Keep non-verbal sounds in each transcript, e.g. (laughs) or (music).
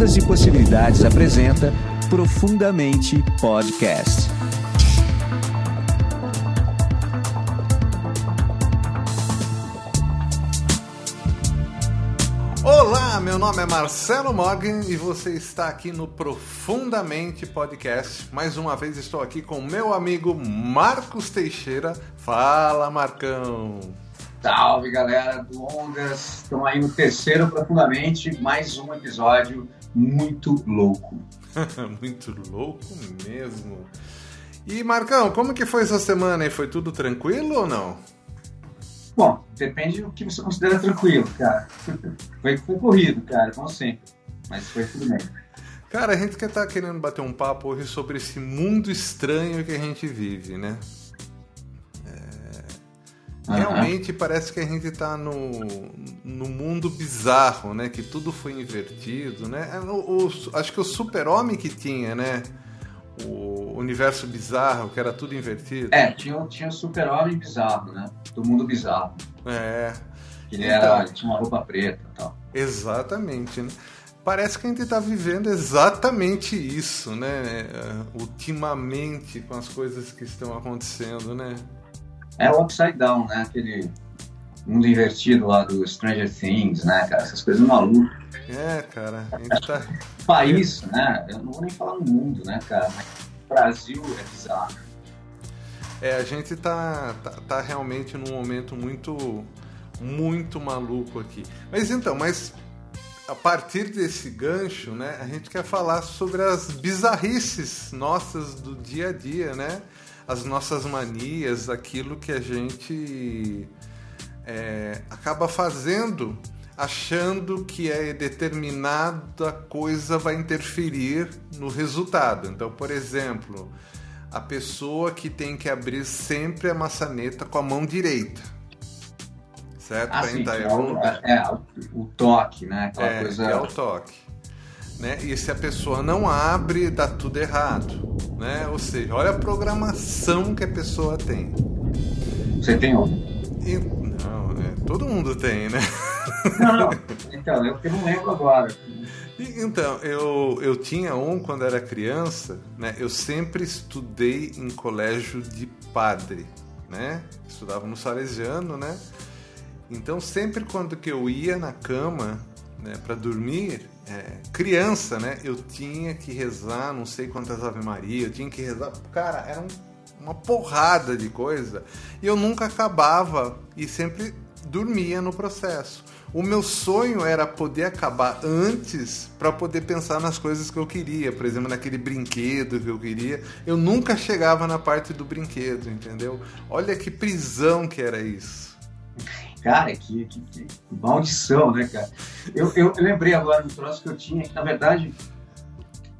Ondas de Possibilidades apresenta Profundamente Podcast. Olá, meu nome é Marcelo Morgan e você está aqui no Profundamente Podcast. Mais uma vez estou aqui com meu amigo Marcos Teixeira. Fala, Marcão! Salve galera do Ondas, estamos aí no terceiro Profundamente, mais um episódio muito louco. (laughs) muito louco mesmo. E Marcão, como que foi essa semana aí? Foi tudo tranquilo ou não? Bom, depende do que você considera tranquilo, cara. (laughs) Foi, foi corrido, cara, como sempre. Mas foi tudo bem. Cara, a gente quer estar tá querendo bater um papo hoje sobre esse mundo estranho que a gente vive, né? Realmente parece que a gente está no, no mundo bizarro, né? Que tudo foi invertido, né? É, o, o, acho que o super-homem que tinha, né? O universo bizarro, que era tudo invertido. É, tinha, tinha super-homem bizarro, né? Do mundo bizarro. É. Ele, era, então, ele tinha uma roupa preta e tal. Exatamente, né? Parece que a gente está vivendo exatamente isso, né? Ultimamente, com as coisas que estão acontecendo, né? É o Upside Down, né? Aquele mundo invertido lá do Stranger Things, né, cara? Essas coisas malucas. É, cara. A gente tá... (laughs) País, né? Eu não vou nem falar no mundo, né, cara? Mas o Brasil é bizarro. É, a gente tá, tá, tá realmente num momento muito, muito maluco aqui. Mas então, mas a partir desse gancho, né, a gente quer falar sobre as bizarrices nossas do dia a dia, né? As nossas manias, aquilo que a gente é, acaba fazendo achando que é determinada coisa vai interferir no resultado. Então, por exemplo, a pessoa que tem que abrir sempre a maçaneta com a mão direita. Certo? Ah, sim, é, o, é, o, toque, né? Aquela é, coisa... é o toque. Né? E se a pessoa não abre, dá tudo errado né? Ou seja, olha a programação que a pessoa tem. Você tem um? E, não, é, todo mundo tem, né? Não, não. (laughs) Então, eu não lembro agora. Então, eu, eu tinha um quando era criança, né? Eu sempre estudei em colégio de padre, né? Estudava no Salesiano, né? Então, sempre quando que eu ia na cama, né, para dormir, é, criança, né, eu tinha que rezar não sei quantas Ave Maria, eu tinha que rezar. Cara, era um, uma porrada de coisa e eu nunca acabava e sempre dormia no processo. O meu sonho era poder acabar antes para poder pensar nas coisas que eu queria, por exemplo, naquele brinquedo que eu queria. Eu nunca chegava na parte do brinquedo, entendeu? Olha que prisão que era isso. Cara, que, que, que, maldição, né, cara? Eu, eu, lembrei agora do troço que eu tinha, que na verdade,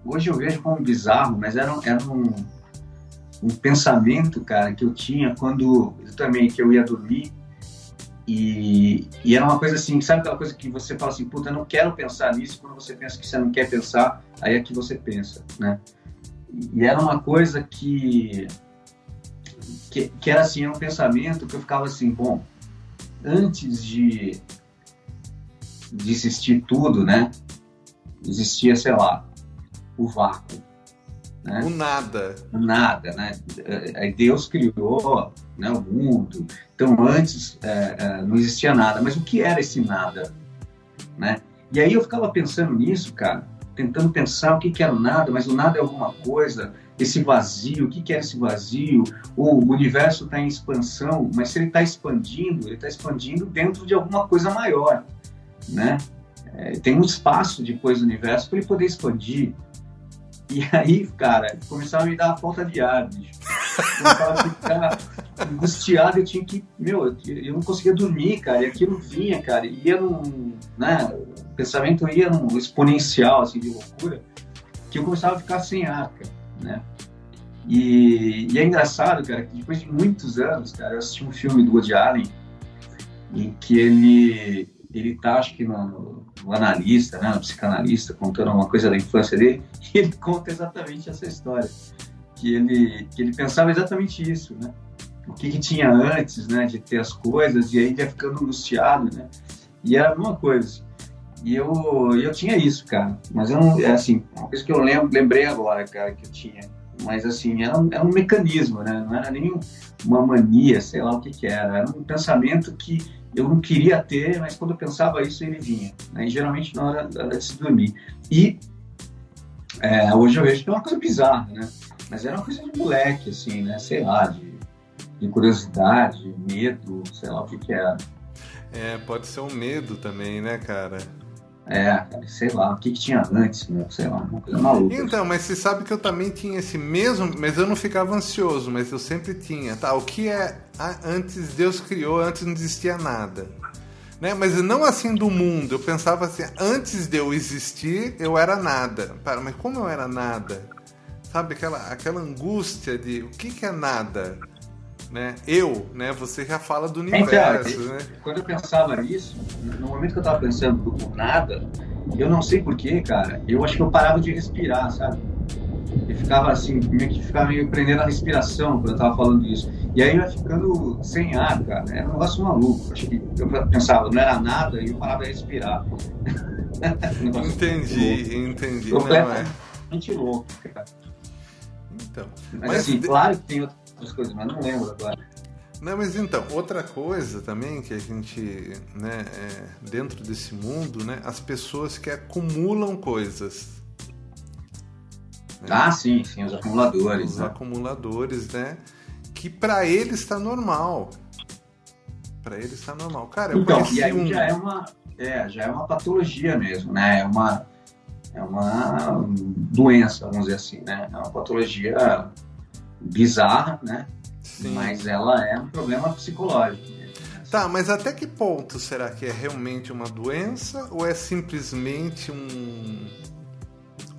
hoje eu vejo como bizarro, mas era, um, era um, um pensamento, cara, que eu tinha quando eu também que eu ia dormir e, e, era uma coisa assim, sabe aquela coisa que você fala assim, puta, eu não quero pensar nisso, quando você pensa que você não quer pensar, aí é que você pensa, né? E era uma coisa que, que, que era assim, um pensamento que eu ficava assim, bom, antes de, de existir tudo, né? Existia, sei lá, o vácuo. Né? O nada. O nada, né? Aí Deus criou né, o mundo. Então, antes é, é, não existia nada. Mas o que era esse nada? Né? E aí eu ficava pensando nisso, cara, tentando pensar o que, que era o nada, mas o nada é alguma coisa, esse vazio, o que, é esse vazio? O universo está em expansão, mas se ele está expandindo, ele está expandindo dentro de alguma coisa maior, né? É, tem um espaço depois do universo para ele poder expandir. E aí, cara, começava a me dar falta de ar, bicho. Começava a ficar angustiado, eu tinha que, meu, eu não conseguia dormir, cara, e aquilo vinha, cara, ia num, né, o pensamento ia num exponencial, assim, de loucura, que eu começava a ficar sem ar, cara né? E, e, é engraçado, cara, que depois de muitos anos, cara, eu assisti um filme do Woody Allen em que ele ele tá, acho que no, no analista, né, no psicanalista, contando uma coisa da infância dele, (laughs) e ele conta exatamente essa história, que ele que ele pensava exatamente isso, né? O que, que tinha antes, né, de ter as coisas, e aí ia ficando angustiado, né? E era a mesma coisa. E eu, eu tinha isso, cara. Mas eu não, é assim, uma coisa que eu lembro, lembrei agora, cara, que eu tinha. Mas assim, era um, era um mecanismo, né? Não era nem uma mania, sei lá o que que era. Era um pensamento que eu não queria ter, mas quando eu pensava isso, ele vinha. Né? E geralmente na hora, de se dormir. E é, hoje eu vejo que é uma coisa bizarra, né? Mas era uma coisa de moleque, assim, né? Sei lá, de, de curiosidade, medo, sei lá o que que era. É, pode ser um medo também, né, cara? É, sei lá, o que, que tinha antes, né? sei lá, uma coisa maluca. Então, mas você sabe que eu também tinha esse mesmo, mas eu não ficava ansioso, mas eu sempre tinha, tá? O que é antes Deus criou, antes não existia nada. Né? Mas não assim do mundo, eu pensava assim, antes de eu existir, eu era nada. Para, mas como eu era nada? Sabe aquela, aquela angústia de o que, que é nada? Né? Eu, né? Você já fala do então, universo, então, né? Quando eu pensava nisso, no momento que eu tava pensando do nada, eu não sei porquê, cara, eu acho que eu parava de respirar, sabe? Eu ficava assim, meio que ficava meio prendendo a respiração quando eu tava falando isso. E aí eu ia ficando sem ar, cara. Era um negócio maluco. Acho que eu pensava, não era nada e eu parava de respirar. (laughs) entendi, entendi. Completamente não é. louco, cara. Então, mas, mas assim, de... claro que tem outras coisas, mas não lembro agora. Não, mas então, outra coisa também que a gente, né, é, dentro desse mundo, né, as pessoas que acumulam coisas. Né? Ah, sim, sim, os acumuladores. Os né? acumuladores, né, que para eles está normal. Para eles está normal. Cara, eu então, e aí um... já é uma, é, já é uma patologia mesmo, né? É uma, é uma doença, vamos dizer assim, né? É uma patologia bizarra, né? Sim. Mas ela é um problema psicológico. Tá, mas até que ponto será que é realmente uma doença ou é simplesmente um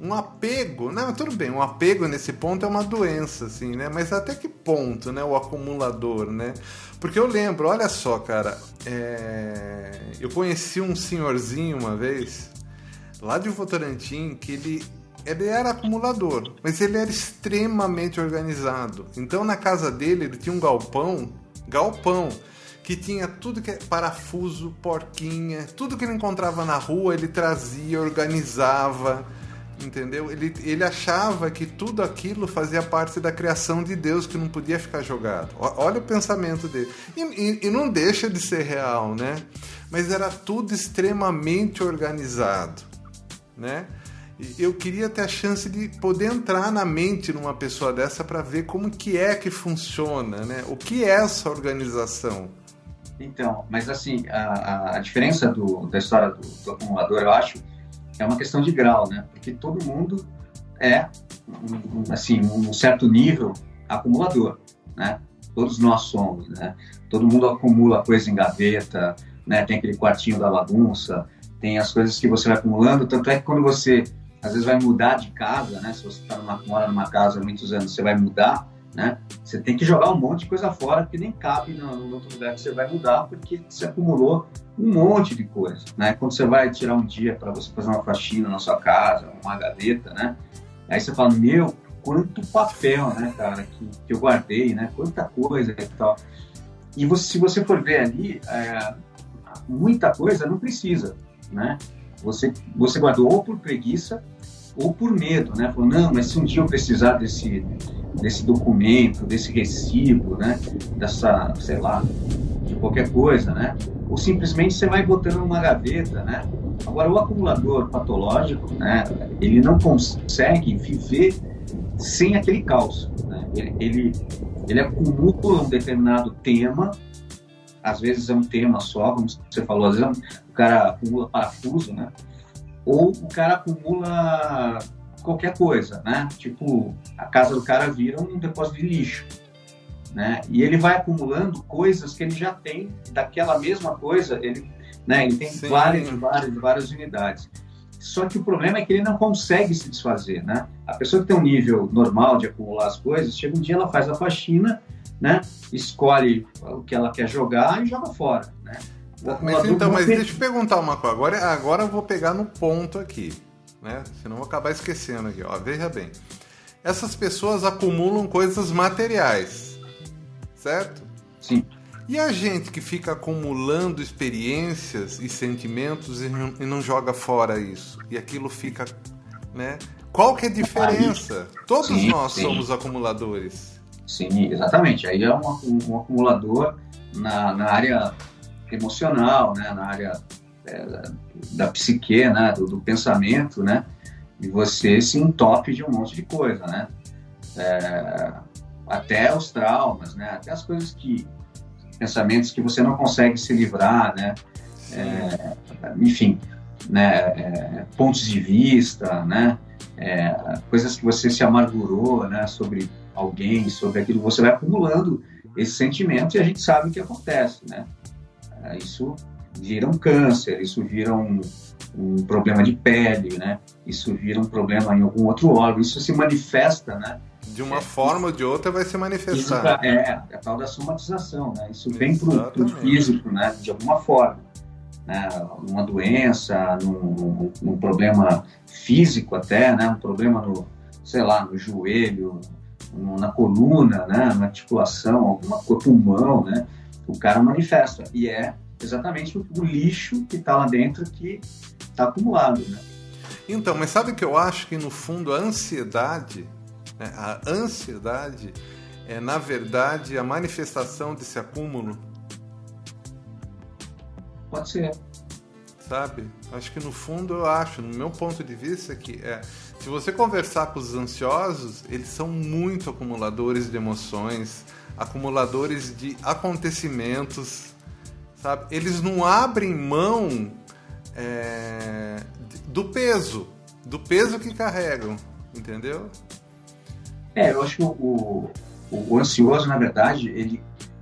um apego? Não, tudo bem, um apego nesse ponto é uma doença, assim, né? Mas até que ponto, né? O acumulador, né? Porque eu lembro, olha só, cara, é... eu conheci um senhorzinho uma vez lá de Votorantim que ele ele era acumulador, mas ele era extremamente organizado. Então na casa dele ele tinha um galpão, galpão, que tinha tudo que é parafuso, porquinha, tudo que ele encontrava na rua ele trazia, organizava, entendeu? Ele, ele achava que tudo aquilo fazia parte da criação de Deus que não podia ficar jogado. Olha o pensamento dele. E, e, e não deixa de ser real, né? Mas era tudo extremamente organizado, né? Eu queria ter a chance de poder entrar na mente numa pessoa dessa para ver como que é que funciona, né? O que é essa organização? Então, mas assim, a, a diferença do, da história do, do, acumulador, eu acho, é uma questão de grau, né? Porque todo mundo é, assim, um certo nível acumulador, né? Todos nós somos, né? Todo mundo acumula coisa em gaveta, né? Tem aquele quartinho da bagunça, tem as coisas que você vai acumulando, tanto é que quando você às vezes vai mudar de casa, né? Se você tá numa, mora numa casa há muitos anos, você vai mudar, né? Você tem que jogar um monte de coisa fora, porque nem cabe no, no outro lugar que você vai mudar, porque você acumulou um monte de coisa, né? Quando você vai tirar um dia para você fazer uma faxina na sua casa, uma gaveta, né? Aí você fala, meu, quanto papel, né, cara, que, que eu guardei, né? Quanta coisa e tal. E você, se você for ver ali, é, muita coisa não precisa, né? Você, você guardou ou por preguiça ou por medo, né? Falou, não, mas se um dia eu precisar desse, desse documento, desse recibo, né? Dessa, sei lá, de qualquer coisa, né? Ou simplesmente você vai botando numa gaveta, né? Agora, o acumulador patológico, né? Ele não consegue viver sem aquele caos, né? Ele, ele, ele acumula um determinado tema, às vezes é um tema só, como você falou, às vezes é o cara acumula parafuso, né? Ou o cara acumula qualquer coisa, né? Tipo, a casa do cara vira um depósito de lixo, né? E ele vai acumulando coisas que ele já tem daquela mesma coisa, ele, né? Ele tem Sim. várias, várias, várias unidades. Só que o problema é que ele não consegue se desfazer, né? A pessoa que tem um nível normal de acumular as coisas, chega um dia ela faz a faxina, né? Escolhe o que ela quer jogar e joga fora, né? Mas então, mas deixa eu perguntar uma coisa. Agora, agora eu vou pegar no ponto aqui, né? Senão eu vou acabar esquecendo aqui. Ó, veja bem. Essas pessoas acumulam coisas materiais, certo? Sim. E a gente que fica acumulando experiências e sentimentos e não, joga fora isso? E aquilo fica, né? Qual que é a diferença? Todos sim, nós sim. somos acumuladores. Sim, exatamente. Aí é um, um acumulador na, na área emocional, né? na área é, da psique, né? Do, do, pensamento, né? E você se entope de um monte de coisa, né? É, até os traumas, né? Até as coisas que pensamentos que você não consegue se livrar, né? É, enfim, né? É, pontos de vista, né? É, coisas que você se amargurou, né? Sobre alguém, sobre aquilo, você vai acumulando esse sentimento e a gente sabe o que acontece, né? É, isso vira um câncer, isso vira um, um problema de pele, né? Isso vira um problema em algum outro órgão, isso se manifesta, né? De uma é, forma ou de outra vai se manifestar. é, é a tal da somatização, né? Isso vem para o físico, né? De alguma forma. Né? Uma doença, num, num, problema físico até, né? Um problema no, sei lá, no joelho, na coluna, né? Na articulação, alguma coisa, pulmão, né? O cara manifesta. E é exatamente o, o lixo que está lá dentro que está acumulado, né? Então, mas sabe que eu acho que no fundo a ansiedade né? A ansiedade é, na verdade, a manifestação desse acúmulo? Pode ser. Sabe? Acho que no fundo eu acho, no meu ponto de vista, que é, se você conversar com os ansiosos, eles são muito acumuladores de emoções, acumuladores de acontecimentos, sabe? Eles não abrem mão é, do peso, do peso que carregam, entendeu? É, eu acho que o, o, o, ansioso, na verdade, ele,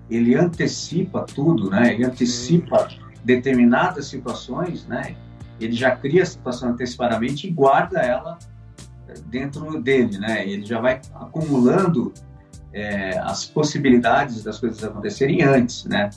ele antecipa tudo, né? Ele antecipa determinadas situações, né? Ele já cria a situação antecipadamente e guarda ela dentro dele, né? Ele já vai acumulando é, as possibilidades das coisas acontecerem antes, né?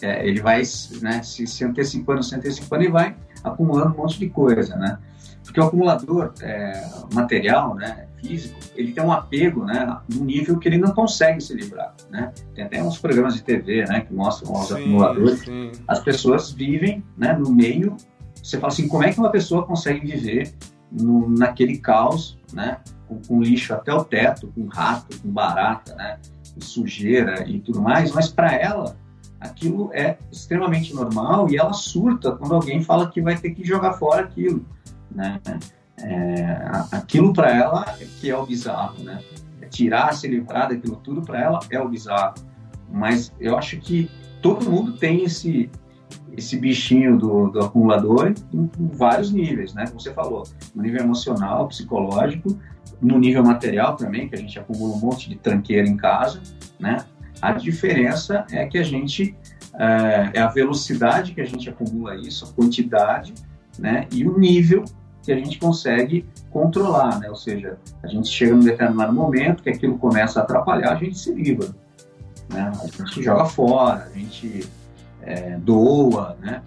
É, ele vai né, se, se antecipando, se antecipando e vai acumulando um monte de coisa, né? Porque o acumulador é, material, né, físico, ele tem um apego, né, no nível que ele não consegue se livrar, né? Tem até uns programas de TV, né, que mostram os acumuladores. Sim. As pessoas vivem, né, no meio. Você fala assim, como é que uma pessoa consegue viver no, naquele caos, né, com, com, lixo até o teto, com rato, com barata, né, sujeira e tudo mais? Mas para ela aquilo é extremamente normal e ela surta quando alguém fala que vai ter que jogar fora aquilo né? É, aquilo para ela é que é o bizarro, né? É tirar, se livrar daquilo tudo para ela é o bizarro. Mas eu acho que todo mundo tem esse esse bichinho do, do acumulador em, em, vários níveis, né? Como você falou, no nível emocional, psicológico, no nível material também, que a gente acumula um monte de tranqueira em casa, né? A diferença é que a gente é, é a velocidade que a gente acumula isso, a quantidade, né? E o nível que a gente consegue controlar, né? Ou seja, a gente chega num determinado momento que aquilo começa a atrapalhar, a gente se livra, né? A gente joga fora, a gente é, doa, né?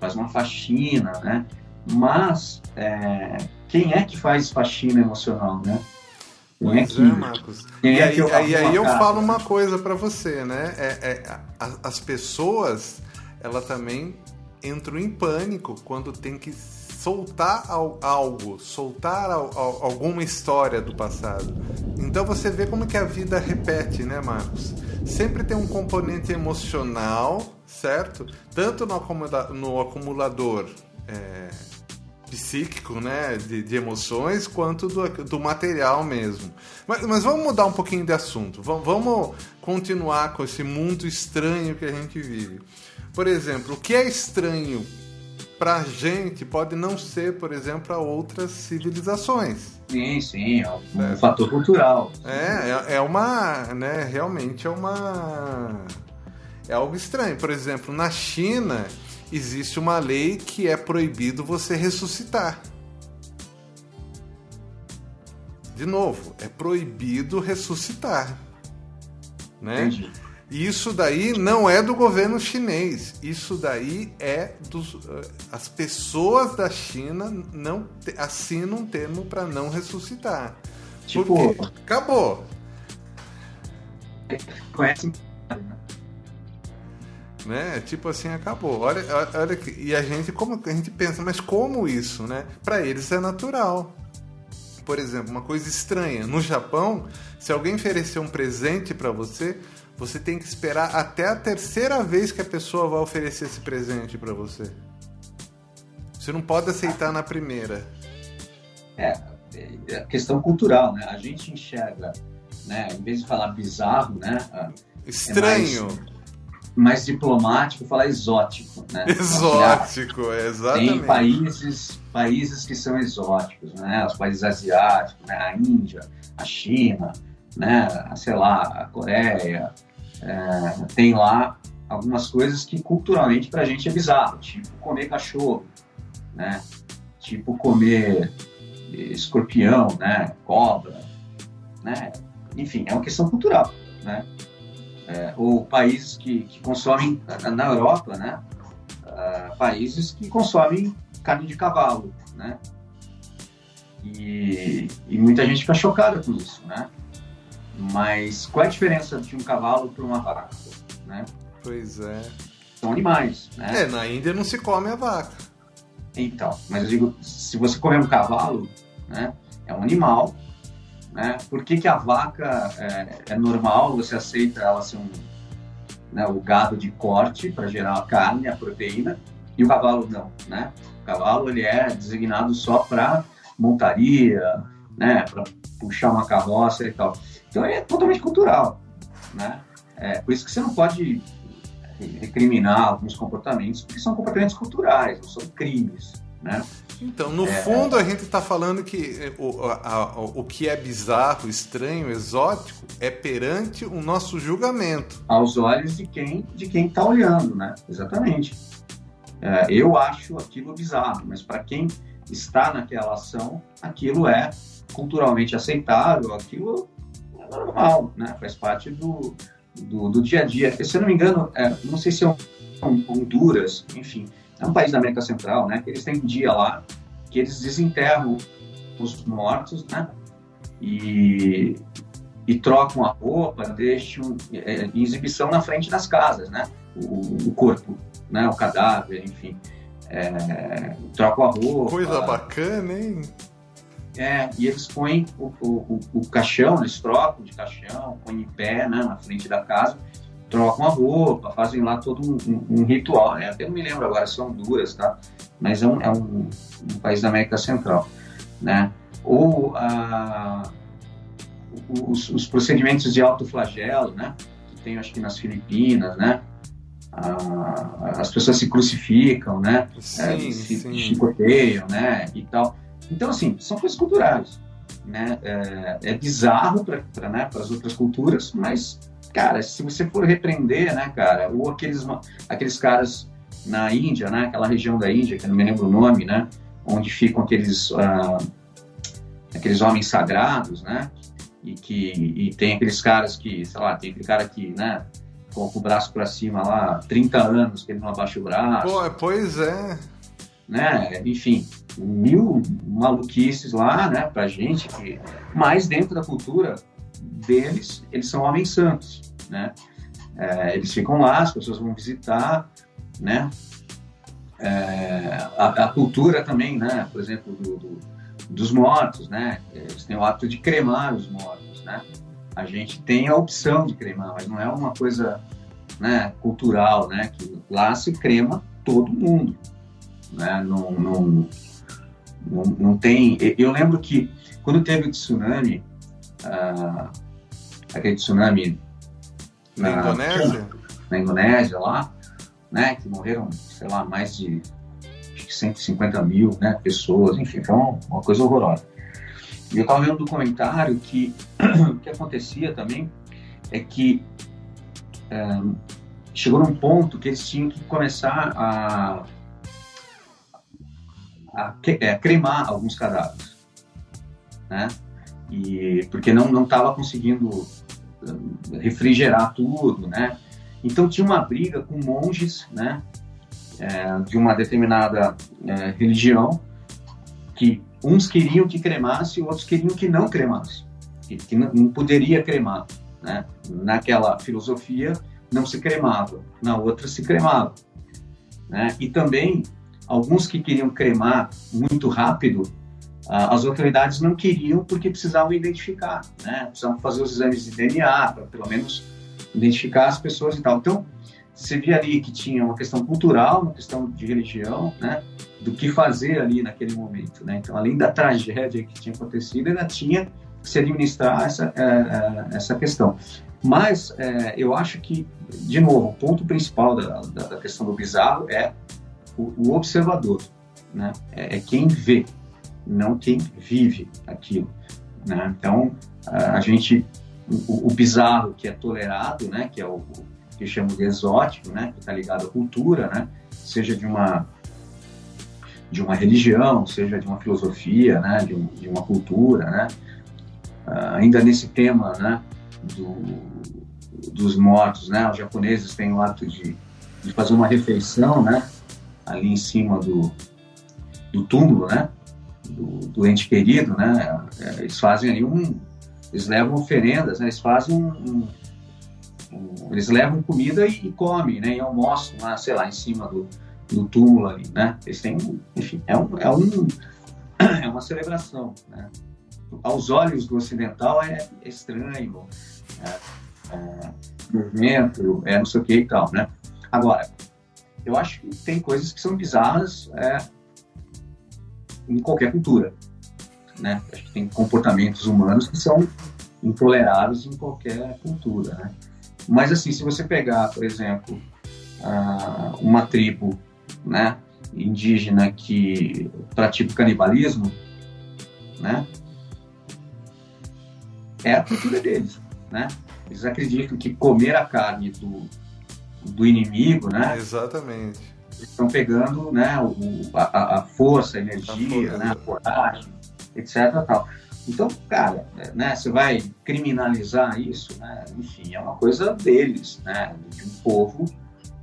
Faz uma faxina, né? Mas é, quem é que faz faxina emocional, né? Quem é, que, é, Marcos. Quem e é aí, que eu, aí, aí eu falo uma coisa para você, né? É, é, as pessoas, ela também entram em pânico quando tem que soltar algo, soltar alguma história do passado. Então você vê como que a vida repete, né, Marcos? Sempre tem um componente emocional, certo? Tanto no, no acumulador é, psíquico, né, de, de, emoções, quanto do, do material mesmo. Mas, mas, vamos mudar um pouquinho de assunto. Vamos, vamos continuar com esse mundo estranho que a gente vive. Por exemplo, o que é estranho para a gente pode não ser, por exemplo, para outras civilizações. Sim, sim, é um é. fator cultural. É, é, é uma, né, realmente é uma, é algo estranho. Por exemplo, na China existe uma lei que é proibido você ressuscitar. De novo, é proibido ressuscitar, né? Entendi. Isso daí não é do governo chinês. Isso daí é dos. Eh, as pessoas da China não assinam um termo para não ressuscitar. Tipo. Porque acabou. Conhece. né? Tipo assim, acabou. Olha, olha e a gente como a gente pensa, mas como isso, né? Para eles é natural. Por exemplo, uma coisa estranha, no Japão, se alguém oferecer um presente para você, você tem que esperar até a terceira vez que a pessoa vai oferecer esse presente para você. Você não pode aceitar na primeira. É, é questão cultural, né? A gente enxerga, né? Em vez de falar bizarro, né? Estranho. É mais, mais diplomático falar exótico, né? (laughs) Exótico, é, exatamente. Tem países, países que são exóticos, né? Os países asiáticos, né? A Índia, a China, né? Sei lá, a Coreia. É, tem lá algumas coisas que culturalmente para a gente é bizarro, tipo comer cachorro, né? Tipo comer escorpião, né? Cobra, né? Enfim, é uma questão cultural, né? É, ou países que, que consomem, na Europa, né, uh, países que consomem carne de cavalo, né, e, e, muita gente fica chocada com isso, né, mas qual é a diferença de um cavalo para uma vaca, né? Pois é. São animais, né? É, na Índia não se come a vaca. Então, mas eu digo, se você comer um cavalo, né, é um animal né? Por que, que a vaca é, é normal, você aceita ela ser um, né, o gado de corte para gerar a carne, a proteína, e o cavalo não, né? O cavalo ele é designado só para montaria, né, para puxar uma carroça e tal. Então é totalmente cultural, né? É, por isso que você não pode recriminar alguns comportamentos, porque são comportamentos culturais, não são crimes, né? Então, no é, fundo, a gente está falando que eh, o, a, a, o que é bizarro, estranho, exótico é perante o nosso julgamento. Aos olhos de quem de quem está olhando, né? Exatamente. É, eu acho aquilo bizarro, mas para quem está naquela ação, aquilo é culturalmente aceitável, aquilo é normal, né? Faz parte do, do, do dia a dia. Se eu não me engano, é, não sei se é Honduras, enfim, é um país da América Central, né? Que eles têm um dia lá que eles desenterram os mortos, né? E, e trocam a roupa, deixam é, em exibição na frente das casas, né? O, o corpo, né? O cadáver, enfim. É, trocam a roupa. Coisa bacana, hein? É, e eles põem o, o, o, caixão, eles trocam de caixão, põem em pé né, na frente da casa trocam a roupa, fazem lá todo um, um, um ritual. Né? Eu não me lembro agora se Honduras, tá? Mas é um, é um, um país da América Central, né? Ou a, os, os, procedimentos de alto flagelo, né? Que tem, acho que nas Filipinas, né? as pessoas se crucificam, né? Sim, é, se sim. chicoteiam, né? E tal. Então, assim, são coisas culturais, né? É, é bizarro para né, as outras culturas, mas cara, se você for repreender, né, cara, ou aqueles, aqueles caras na Índia, né, aquela região da Índia, que eu não me lembro o nome, né, onde ficam aqueles, uh, aqueles homens sagrados, né, e que e tem aqueles caras que, sei lá, tem aquele cara que, né, com o braço para cima lá, 30 anos que ele não abaixa o braço. Pô, pois é. Né, enfim, mil maluquices lá, né, pra gente, que, mas dentro da cultura deles, eles são homens santos, né? É, eles ficam lá, as pessoas vão visitar, né? É, a, a, cultura também, né? Por exemplo, do, do, dos mortos, né? Eles têm o hábito de cremar os mortos, né? A gente tem a opção de cremar, mas não é uma coisa né, cultural, né? Que lá se crema todo mundo, né? Não, não, não, não tem... Eu lembro que quando teve o tsunami, ah, aquele tsunami na, na, Indonésia? Na Indonésia lá, né, que morreram, sei lá, mais de 150 mil né, pessoas, enfim, foi uma, uma coisa horrorosa. E eu estava vendo um documentário que o (clears throat) que acontecia também é que é, chegou num ponto que eles tinham que começar a, a, é, cremar alguns cadáveres, né? E porque não não estava conseguindo refrigerar tudo, né? Então tinha uma briga com monges, né? É, de uma determinada é, religião que uns queriam que cremasse, outros queriam que não cremasse, que, que não, poderia cremar, né? Naquela filosofia, não se cremava, na outra se cremava. Né? E também, alguns que queriam cremar muito rápido, as autoridades não queriam porque precisavam identificar, né? precisavam fazer os exames de DNA, para pelo menos identificar as pessoas e tal. Então, você via ali que tinha uma questão cultural, uma questão de religião, né? do que fazer ali naquele momento. Né? Então, além da tragédia que tinha acontecido, ainda tinha que se administrar essa, é, é, essa questão. Mas é, eu acho que, de novo, o ponto principal da, da, da questão do bizarro é o, o observador, né? É, é, quem vê, não quem vive aquilo. Né? Então, a gente, o, o, bizarro que é tolerado, né? Que é o, o que chamo de exótico, né? Que está ligado à cultura, né? Seja de uma de uma religião, seja de uma filosofia, né? De, um, de uma cultura, né? Uh, ainda nesse tema, né? Do, dos mortos, né? Os japoneses têm o hábito de, de fazer uma refeição, né? Ali em cima do, do túmulo, né? Do, do ente querido, né? É, eles fazem ali um, eles levam oferendas, né? Eles fazem um, um, um eles levam comida e, e, comem, né? E almoçam lá, sei lá, em cima do, do túmulo ali, né? Eles têm, enfim, é um, é um (clears throat) é uma celebração, né? Aos olhos do ocidental é estranho, é, é, movimento, é não sei o que e tal, né? Agora, eu acho que tem coisas que são bizarras é, em qualquer cultura, né? Acho que tem comportamentos humanos que são intoleráveis em qualquer cultura, né? Mas assim, se você pegar, por exemplo, uma tribo, né, indígena que pratica o canibalismo, né? É a cultura deles, né? Eles acreditam que comer a carne do, do inimigo, né? Exatamente. Estão pegando, né, o, a, a força, a energia, a né, a coragem, etc. Tal. Então, cara, né, você vai criminalizar isso, né? Enfim, é uma coisa deles, né? De um povo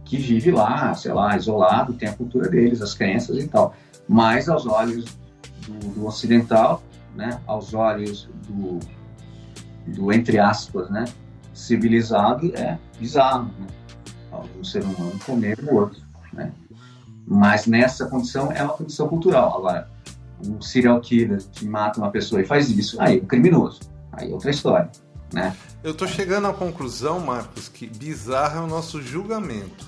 que vive lá, sei lá, isolado, tem a cultura deles, as crenças e tal. Mas aos olhos do, do ocidental, né? Aos olhos do, do entre aspas, né? civilizado é bizarro, né? Um ser humano comer o outro, né? Mas nessa condição é uma condição cultural. Agora, um serial killer que mata uma pessoa e faz isso, aí é um criminoso. Aí é outra história, né? Eu tô chegando à conclusão, Marcos, que bizarro é o nosso julgamento.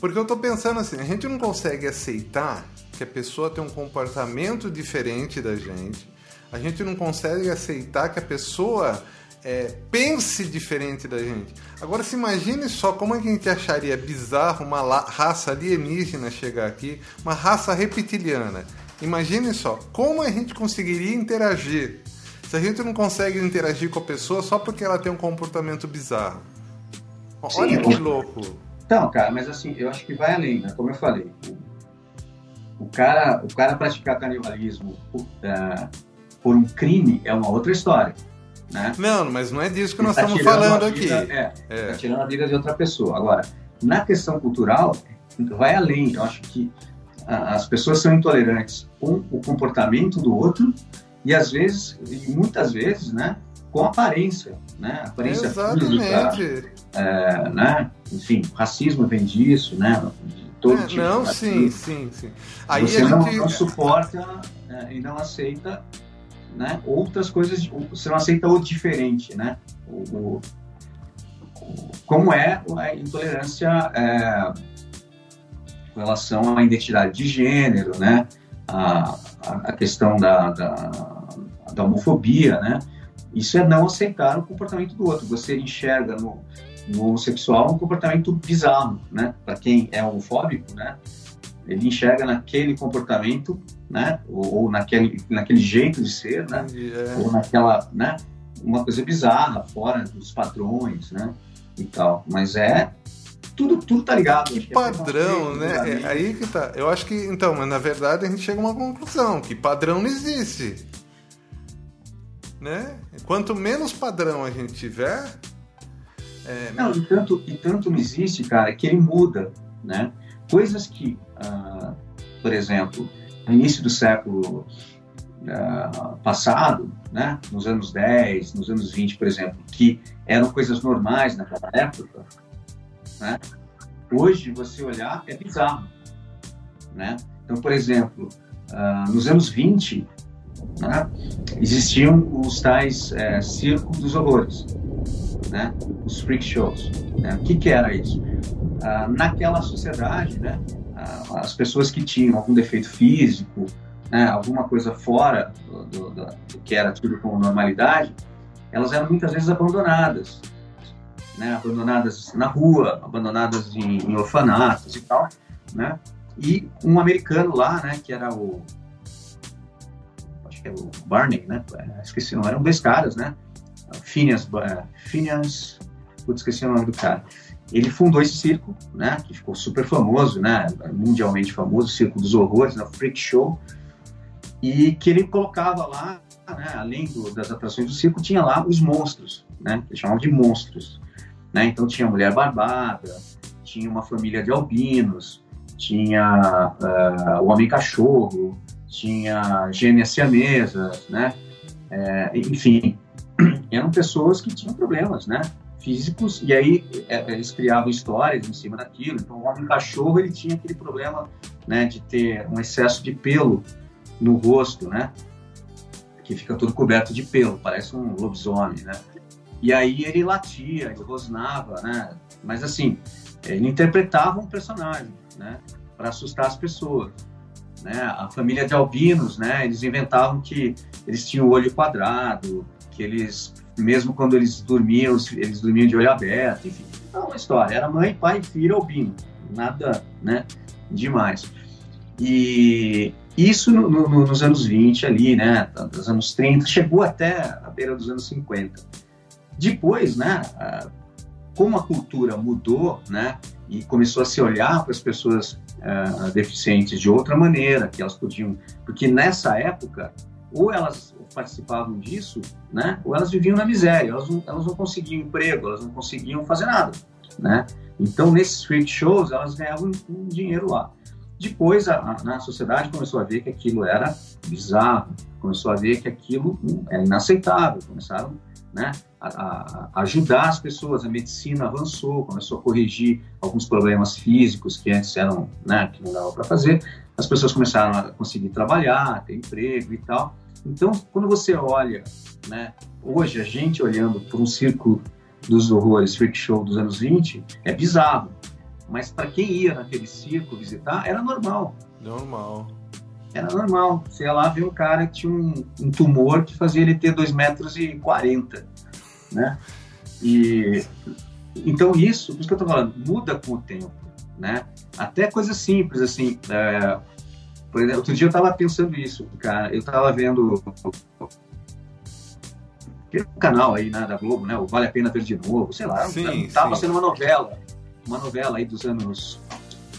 Porque eu tô pensando assim, a gente não consegue aceitar que a pessoa tem um comportamento diferente da gente. A gente não consegue aceitar que a pessoa é, pense diferente da gente. Agora se imagine só como é que a gente acharia bizarro uma raça alienígena chegar aqui, uma raça reptiliana. Imagine só, como a gente conseguiria interagir se a gente não consegue interagir com a pessoa só porque ela tem um comportamento bizarro. Olha Sim, que louco. Então, cara, mas assim, eu acho que vai além, né? Como eu falei, o, o cara, o cara praticar canibalismo uh, por um crime é uma outra história. Né? Não, mas não é disso que nós tá estamos falando vida, aqui. É, é. Tá tirando a vida de outra pessoa. Agora, na questão cultural, vai além. Eu acho que as pessoas são intolerantes com o comportamento do outro e às vezes, e muitas vezes, né, com aparência, né, aparência Exatamente. física, é, né, enfim, racismo vem disso, né, de todo é, tipo não, sim, sim, sim. Aí Você a não, gente... não suporta é, e não aceita né? Outras coisas, você não aceita o diferente, né? O, o, como é a intolerância é, com relação à identidade de gênero, né? A, a questão da, da, da, homofobia, né? Isso é não aceitar o comportamento do outro. Você enxerga no, no homossexual um comportamento bizarro, né? Para quem é homofóbico, né? Ele enxerga naquele comportamento né? Ou, ou, naquele, naquele jeito de ser, né? Yeah. Ou naquela, né? Uma coisa bizarra, fora dos padrões, né? E tal. Mas é tudo, tudo tá ligado. Que padrão, né? É aí que tá. Eu acho que, então, mas na verdade a gente chega a uma conclusão, que padrão não existe. Né? Quanto menos padrão a gente tiver... É... Não, e tanto, e tanto não existe, cara, que ele muda, né? Coisas que, uh, por exemplo, no início do século uh, passado, né, nos anos 10, nos anos 20, por exemplo, que eram coisas normais naquela época, né? Hoje, você olhar, é bizarro, né? Então, por exemplo, uh, nos anos 20, né, existiam os tais é, circo dos horrores, né? Os freak shows. Né? O que, que era isso? Uh, naquela sociedade, né? Uh, as pessoas que tinham algum defeito físico, né, alguma coisa fora do, do, do, do que era tido como normalidade, elas eram muitas vezes abandonadas, né, abandonadas na rua, abandonadas em, em, orfanatos e tal, né? E um americano lá, né, que era o acho que é o Barney, né? É, esqueci, não eram dois caras, né? Phineas, Phineas, putz, esqueci o nome do cara. Ele fundou esse circo, né? Que ficou super famoso, né? Mundialmente famoso, o Circo dos Horrores, né? Freak Show, e que ele colocava lá, né? Além do, das atrações do circo, tinha lá os monstros, né? Que chamavam de monstros. Né? Então tinha mulher barbada, tinha uma família de albinos, tinha uh, o homem cachorro, tinha gêmeas siamesas, né? É, enfim, eram pessoas que tinham problemas, né? Físicos e aí é, eles criavam histórias em cima daquilo. Então o homem cachorro ele tinha aquele problema, né? De ter um excesso de pelo no rosto, né? Que fica todo coberto de pelo, parece um lobisomem, né? E aí ele latia, ele rosnava, né? Mas assim, ele interpretava um personagem, né? Para assustar as pessoas. Né? A família de albinos, né? Eles inventavam que eles tinham o olho quadrado, que eles, mesmo quando eles dormiam, eles dormiam de olho aberto, enfim. É uma história. Era mãe, pai, filho, albino. Nada, né? Demais. E isso no, no, nos anos 20 ali, né? Nos anos 30, chegou até a beira dos anos 50 depois, né, como a cultura mudou, né, e começou a se olhar para as pessoas uh, deficientes de outra maneira, que elas podiam, porque nessa época ou elas participavam disso, né, ou elas viviam na miséria, elas não, elas não conseguiam emprego, elas não conseguiam fazer nada, né. Então nesses street shows elas ganhavam um dinheiro lá. Depois a, a, a sociedade começou a ver que aquilo era bizarro, começou a ver que aquilo hum, era inaceitável, começaram né, a, a, ajudar as pessoas. A medicina avançou, começou a corrigir alguns problemas físicos que antes eram, né, que não dava para fazer. As pessoas começaram a conseguir trabalhar, ter emprego e tal. Então, quando você olha, né, hoje a gente olhando por um círculo dos horrores freak show dos anos 20, é bizarro. Mas para quem ia naquele circo visitar, era normal. Normal era normal. Você ia lá ver um cara que tinha um, um tumor que fazia ele ter 2 metros e 40, né? E, então isso, por isso que eu tô falando, muda com o tempo, né? Até coisas simples, assim, é, por exemplo, outro dia eu tava pensando isso, cara, eu tava vendo um canal aí né, da Globo, né? O Vale a Pena Ver de Novo, sei lá, sim, tava sendo uma novela, uma novela aí dos anos,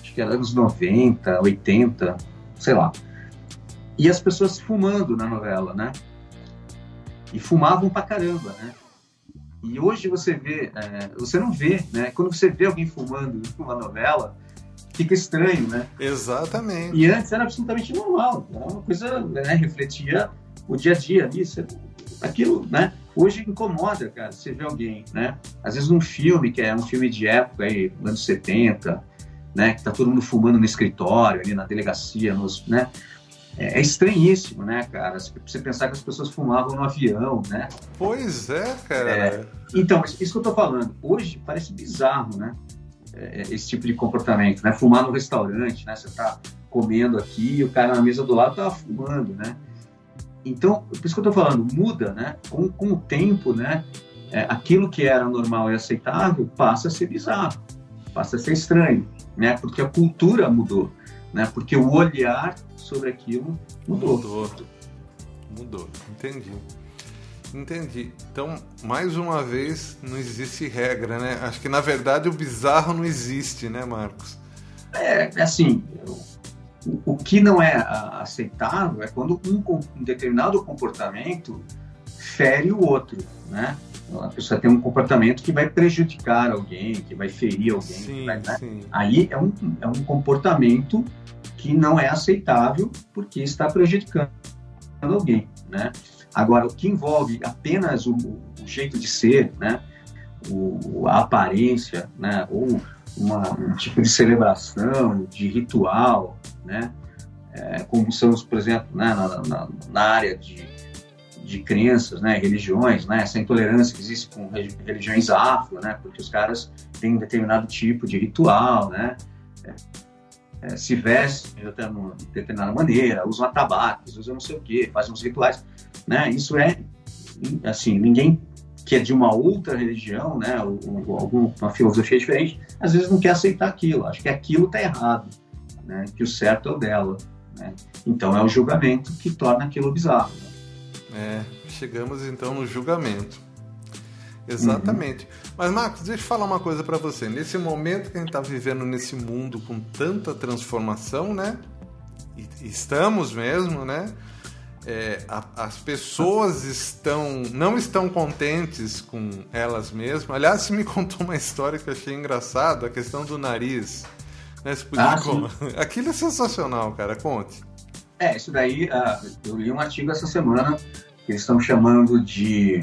acho que era anos 90, 80, sei lá e as pessoas fumando na novela, né? E fumavam pra caramba, né? E hoje você vê, é, você não vê, né? Quando você vê alguém fumando numa novela, fica estranho, né? Exatamente. E antes era absolutamente normal, era uma coisa, né? Refletia o dia a dia ali, aquilo, né? Hoje incomoda, cara, você vê alguém, né? Às vezes um filme, que é um filme de época aí, anos 70, né? Que tá todo mundo fumando no escritório, ali na delegacia, nos, né? É, é estranhíssimo, né, cara? Você pensar que as pessoas fumavam no avião, né? Pois é, cara. É, então, isso que eu tô falando. Hoje parece bizarro, né? É, esse tipo de comportamento, né? Fumar no restaurante, né? Você tá comendo aqui e o cara na mesa do lado tava fumando, né? Então, por isso que eu tô falando, muda, né? Com, com o tempo, né? É, aquilo que era normal e aceitável passa a ser bizarro, passa a ser estranho, né? Porque a cultura mudou né? Porque o olhar sobre aquilo mudou. Mudou. Mudou. Entendi. Entendi. Então, mais uma vez, não existe regra, né? Acho que na verdade o bizarro não existe, né, Marcos? É, é assim, o, o que não é aceitável é quando um, um determinado comportamento fere o outro, né? a pessoa tem um comportamento que vai prejudicar alguém, que vai ferir alguém. Sim, vai, né? Aí é um, é um comportamento que não é aceitável porque está prejudicando alguém, né? Agora, o que envolve apenas o, o jeito de ser, né? O, a aparência, né? Ou uma, um tipo de celebração, de ritual, né? É, como são, por exemplo, né, na, na, na, área de, de crenças, né, religiões, né, essa intolerância que existe com religiões afro, né, porque os caras têm um determinado tipo de ritual, né, é, se vestem de determinada maneira, usam atabaques, usam não sei o quê, fazem uns rituais, né, isso é, assim, ninguém que é de uma outra religião, né, ou, ou alguma filosofia diferente, às vezes não quer aceitar aquilo, acho que aquilo está errado, né, que o certo é o dela. Né? Então é o julgamento que torna aquilo bizarro. É, chegamos então no julgamento. Exatamente. Uhum. Mas, Marcos, deixa eu falar uma coisa para você. Nesse momento que a gente está vivendo nesse mundo com tanta transformação, né? E estamos mesmo, né? é, a, as pessoas estão não estão contentes com elas mesmas. Aliás, você me (laughs) contou uma história que eu achei engraçada, a questão do nariz. Né? Você podia ah, (laughs) Aquilo é sensacional, cara. Conte. É, isso daí, uh, eu li um artigo essa semana que eles estão chamando de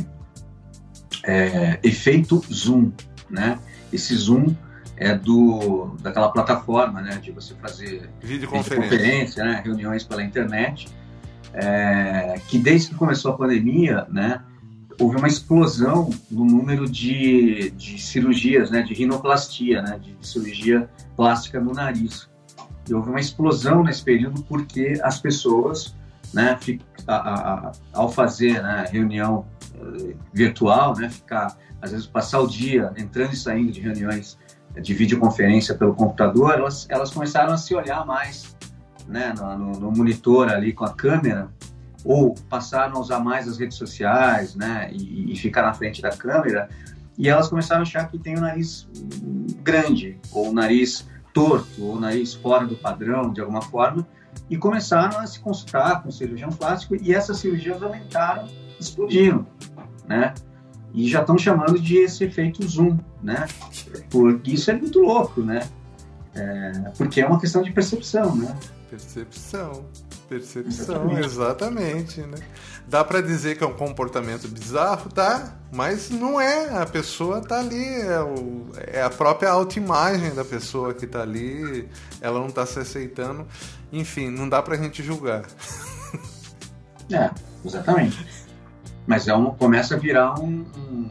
é, efeito Zoom, né? Esse Zoom é do daquela plataforma, né, de você fazer videoconferência, né, reuniões pela internet. É, que desde que começou a pandemia, né, houve uma explosão no número de, de cirurgias, né, de rinoplastia, né, de, cirurgia plástica no nariz. E houve uma explosão nesse período porque as pessoas, né, a, a, ao fazer né, reunião uh, virtual, né, ficar às vezes passar o dia entrando e saindo de reuniões de videoconferência pelo computador, elas, elas começaram a se olhar mais né, no, no, monitor ali com a câmera, ou passaram a usar mais as redes sociais, né, e, e ficar na frente da câmera, e elas começaram a achar que tem o nariz grande, ou o nariz torto, ou o nariz fora do padrão, de alguma forma, e começaram a se consultar com cirurgião plástico, e essas cirurgias aumentaram, explodiram, né? E já estão chamando de esse efeito zoom, né? Porque isso é muito louco, né? É, porque é uma questão de percepção, né? Percepção. Percepção, exatamente. né? Dá para dizer que é um comportamento bizarro, tá? Mas não é. A pessoa tá ali, é, o, é a própria autoimagem da pessoa que tá ali, ela não tá se aceitando. Enfim, não dá pra gente julgar. É, exatamente. Mas é uma, começa a virar um, um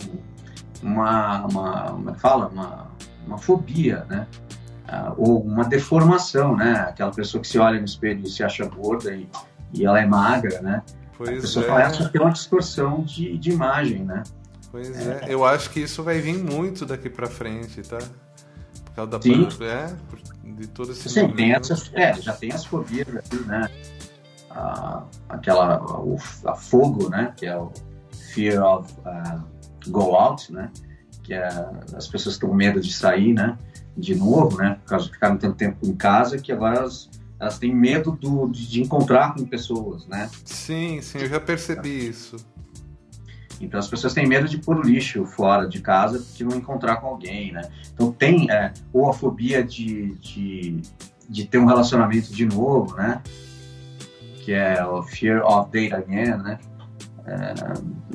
uma, uma, é que fala? Uma, uma fobia, né? Uh, ou uma deformação, né? Aquela pessoa que se olha no espelho e se acha gorda e, e ela é magra, né? Pois a pessoa é. fala, essa tem uma distorção de, de imagem, né? Pois é. é. eu acho que isso vai vir muito daqui para frente, tá? Por causa da Sim. É, de todo esse Sim, tem essas, é, já tem as fobias aqui, né? A, aquela, o, a fogo, né? Que é o fear of uh, go out, né? Que é, as pessoas têm medo de sair, né? De novo, né? Por causa de ficaram tanto tempo em casa, que agora elas, elas têm medo do, de, de encontrar com pessoas, né? Sim, sim, eu já percebi isso. Então as pessoas têm medo de pôr lixo fora de casa porque não encontrar com alguém, né? Então tem é, ou a fobia de, de, de, ter um relacionamento de novo, né? Que é o fear of date again, né? É,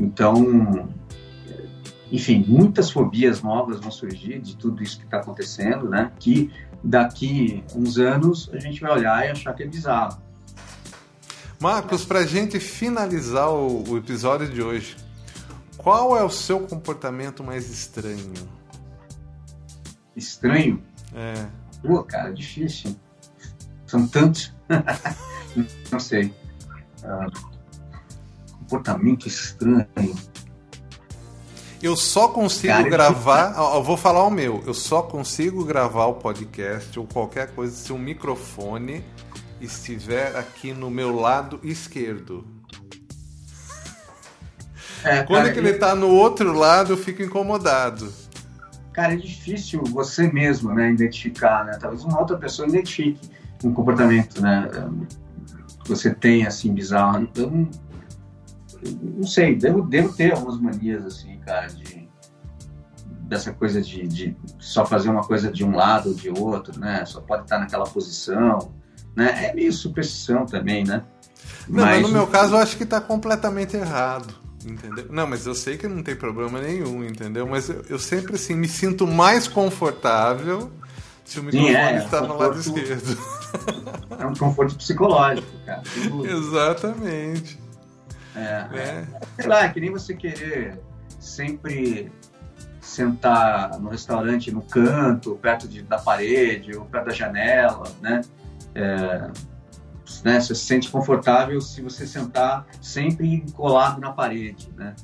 então enfim, muitas fobias novas vão surgir de tudo isso que está acontecendo, né? Que daqui uns anos a gente vai olhar e achar que é bizarro. Marcos, para a gente finalizar o, o, episódio de hoje, qual é o seu comportamento mais estranho? Estranho? É. Pô, cara, difícil. São tantos. (laughs) Não sei. Uh, comportamento estranho. Eu só consigo Cara, gravar. Eu vou falar o meu. Eu só consigo gravar o podcast ou qualquer coisa se o microfone estiver aqui no meu lado esquerdo. É, Quando cara, é que ele está no outro lado, eu fico incomodado. Cara, é difícil você mesmo, né, identificar, né? Talvez uma outra pessoa identifique um comportamento, né, que você tem assim bizarro. Eu não, não sei, devo, devo ter algumas manias, assim, cara, de, dessa coisa de, de só fazer uma coisa de um lado ou de outro, né? Só pode estar naquela posição, né? É meio superstição também, né? Não, mas, mas no meu caso eu acho que está completamente errado, entendeu? Não, mas eu sei que não tem problema nenhum, entendeu? Mas eu, eu sempre, assim, me sinto mais confortável se o microfone Sim, é, está é um no lado esquerdo. (laughs) É um conforto psicológico, cara. Exatamente. É, Né? sei lá, é que nem você querer sempre sentar no restaurante no canto, perto de, da parede ou perto da janela, né? É, né? Você se sente confortável se você sentar sempre colado na parede, né?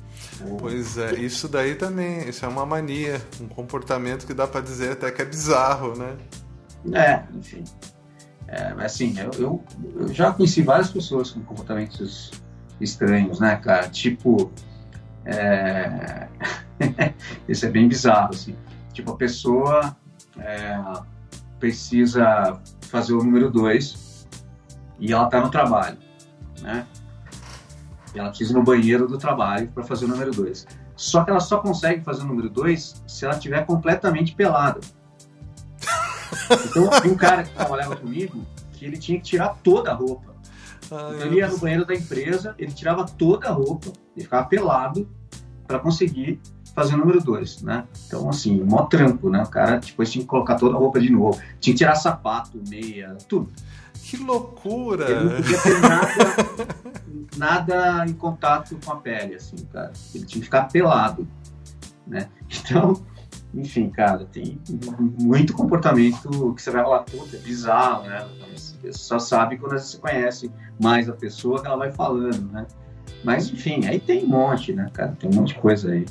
Ou- Pois é, isso daí também, isso é uma mania, um comportamento que dá pra dizer até que é bizarro, né? É, enfim. É, mas assim, eu, eu, eu já conheci várias pessoas com comportamentos estranhos, né, cara? Tipo, é... (laughs) isso é bem bizarro, assim. Tipo, a pessoa é, precisa fazer o número dois e ela tá no trabalho, né? E ela precisa ir no banheiro do trabalho para fazer o número dois. Só que ela só consegue fazer o número dois se ela estiver completamente pelada. Então, um cara que trabalhava comigo que ele tinha que tirar toda a roupa. Ai, Então, ele ia no banheiro da empresa, ele tirava toda a roupa, ele ficava pelado para conseguir fazer o número dois, né? Então, assim, mó trampo, né? O cara depois tinha que colocar toda a roupa de novo, tinha que tirar sapato, meia, tudo. que loucura! Ele não podia ter nada, nada em contato com a pele, assim, cara. Ele tinha que ficar pelado, né? Então, enfim, cara, tem muito comportamento que você vai falar, puta, é bizarro, né? Você só sabe quando você conhece mais a pessoa que ela vai falando, né? Mas, enfim, aí tem um monte, né, cara? Tem um monte de coisa aí.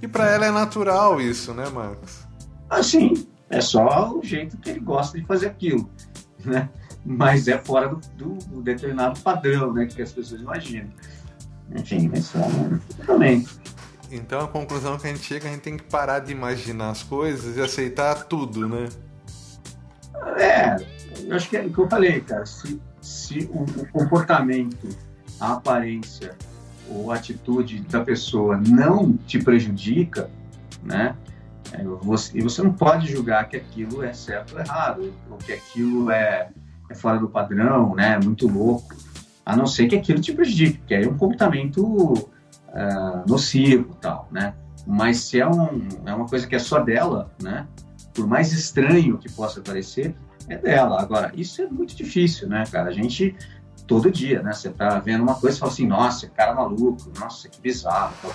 E pra ela é natural isso, né, Marcos? Assim, é só o jeito que ele gosta de fazer aquilo, né? Mas é fora do, do- do determinado padrão, né? Que as pessoas imaginam. Enfim, é só um comportamento. Então a conclusão que a gente chega, a gente tem que parar de imaginar as coisas e aceitar tudo, né? É, eu acho que é o que eu falei, cara. Se, se o, o comportamento, a aparência ou a atitude da pessoa não te prejudica, né? é, você, e você não pode julgar que aquilo é certo ou errado, ou que aquilo é, é fora do padrão, né? Muito louco. A não ser que aquilo te prejudique, porque aí é um comportamento ah, nocivo e tal, né? Mas se é, um, é uma coisa que é só dela, né? Por mais estranho que possa parecer, é dela. Agora, isso é muito difícil, né, cara? A gente, todo dia, né? Você tá vendo uma coisa e fala assim, nossa, cara maluco, nossa, que bizarro. tal.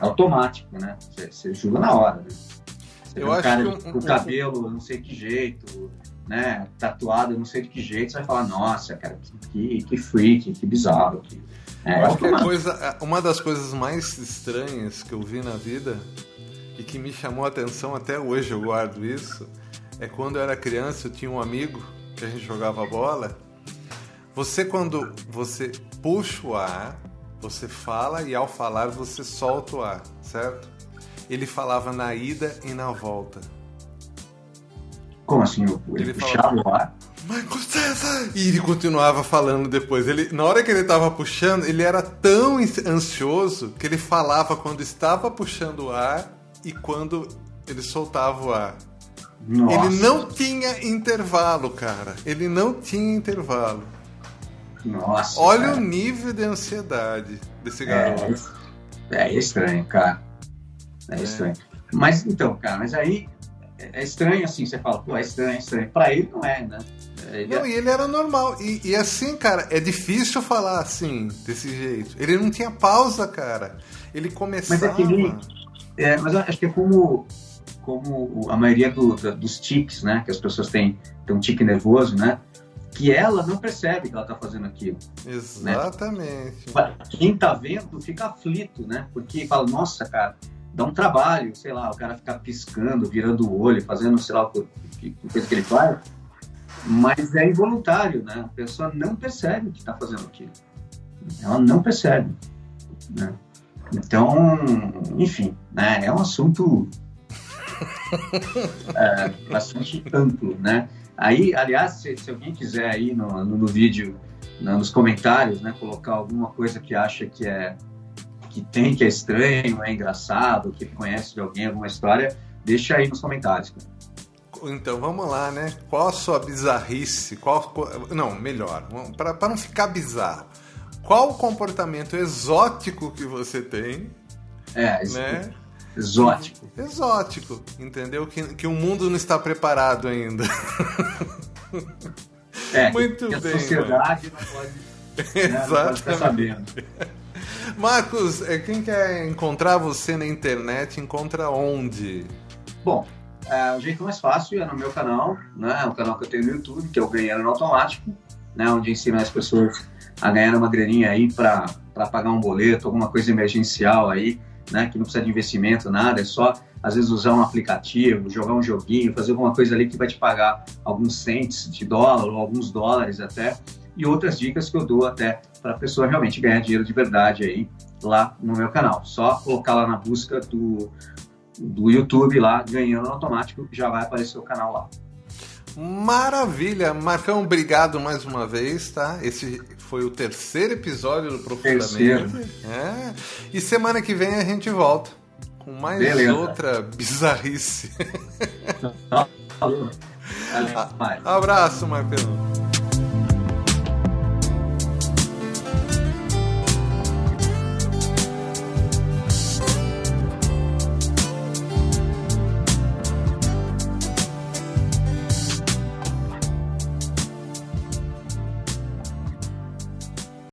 É automático, né? Você, você julga na hora, né? Você Eu vê um acho cara que um- com um- o cabelo, não sei que jeito, né? Tatuado, não sei de que jeito, você vai falar, nossa, cara, que, que, que freak, que bizarro. Que... É, Eu acho que a automático. coisa, uma das coisas mais estranhas que eu vi na vida e que me chamou a atenção até hoje, eu guardo isso, é quando eu era criança, eu tinha um amigo que a gente jogava bola. Você quando você puxa o ar, você fala e ao falar você solta o ar, certo? Ele falava na ida e na volta. Como assim? Ele, Ele puxava o ar? Michael César! E ele continuava falando depois. Ele, na hora que ele estava puxando, ele era tão ansioso que ele falava quando estava puxando o ar e quando ele soltava o ar. Nossa. Ele não tinha intervalo, cara. Ele não tinha intervalo. Nossa. Olha cara. o nível de ansiedade desse É, garoto. é estranho, cara. É estranho. Mas então, cara, mas aí é estranho assim, você fala, pô, é estranho, é estranho. Pra ele não é, né? Ele Não, e ele era normal. E, e assim, cara, é difícil falar assim, desse jeito. Ele não tinha pausa, cara. Ele começava. Mas é que nem- É, mas eu acho que é como, como a maioria do- da- dos tiques, né? Que as pessoas têm, têm um tique nervoso, né? Que ela não percebe que ela tá fazendo aquilo. Exatamente. Quem tá vendo fica aflito, né? Porque fala, nossa, cara, dá um trabalho, sei lá, o cara ficar piscando, virando o olho, fazendo, sei lá, o que, que coisa que ele faz. Mas é involuntário, né? A pessoa não percebe que tá fazendo aquilo. Ela não percebe, né? Então, enfim, né? É um assunto (laughs) é, bastante amplo, né? Aí, aliás, se, se alguém quiser aí no, no, no vídeo, no- nos comentários, né, colocar alguma coisa que acha que é que tem, que é estranho, é engraçado, que conhece de alguém, alguma história, deixa aí nos comentários. cara. Então vamos lá, né? Qual a sua bizarrice? Qual, não, melhor, para não ficar bizarro. Qual o comportamento exótico que você tem, É, né? Exótico. Exótico, entendeu? Que, que o mundo não está preparado ainda. É, (laughs) Muito bem. A sociedade mano. não pode, né, (laughs) não pode ficar sabendo. Marcos, é, quem quer encontrar você na internet, encontra onde? Bom, é, o jeito mais fácil é no meu canal, né? O canal que eu tenho no YouTube, que é o Ganhando no Automático, né? Onde ensino as pessoas a ganhar uma graninha aí para pagar um boleto, alguma coisa emergencial aí, né? Que não precisa de investimento, nada, é só às vezes usar um aplicativo, jogar um joguinho, fazer alguma coisa ali que vai te pagar alguns cents de dólar ou alguns dólares até, e outras dicas que eu dou até para a pessoa realmente ganhar dinheiro de verdade aí lá no meu canal. Só colocar lá na busca do, do YouTube lá, ganhando automático, já vai aparecer o canal lá. Maravilha! Marcão, obrigado mais uma vez, tá? Esse foi o terceiro episódio do Profundamente. É. E semana que vem a gente volta com mais Beleza. outra bizarrice. (laughs) Abraço, Marcão.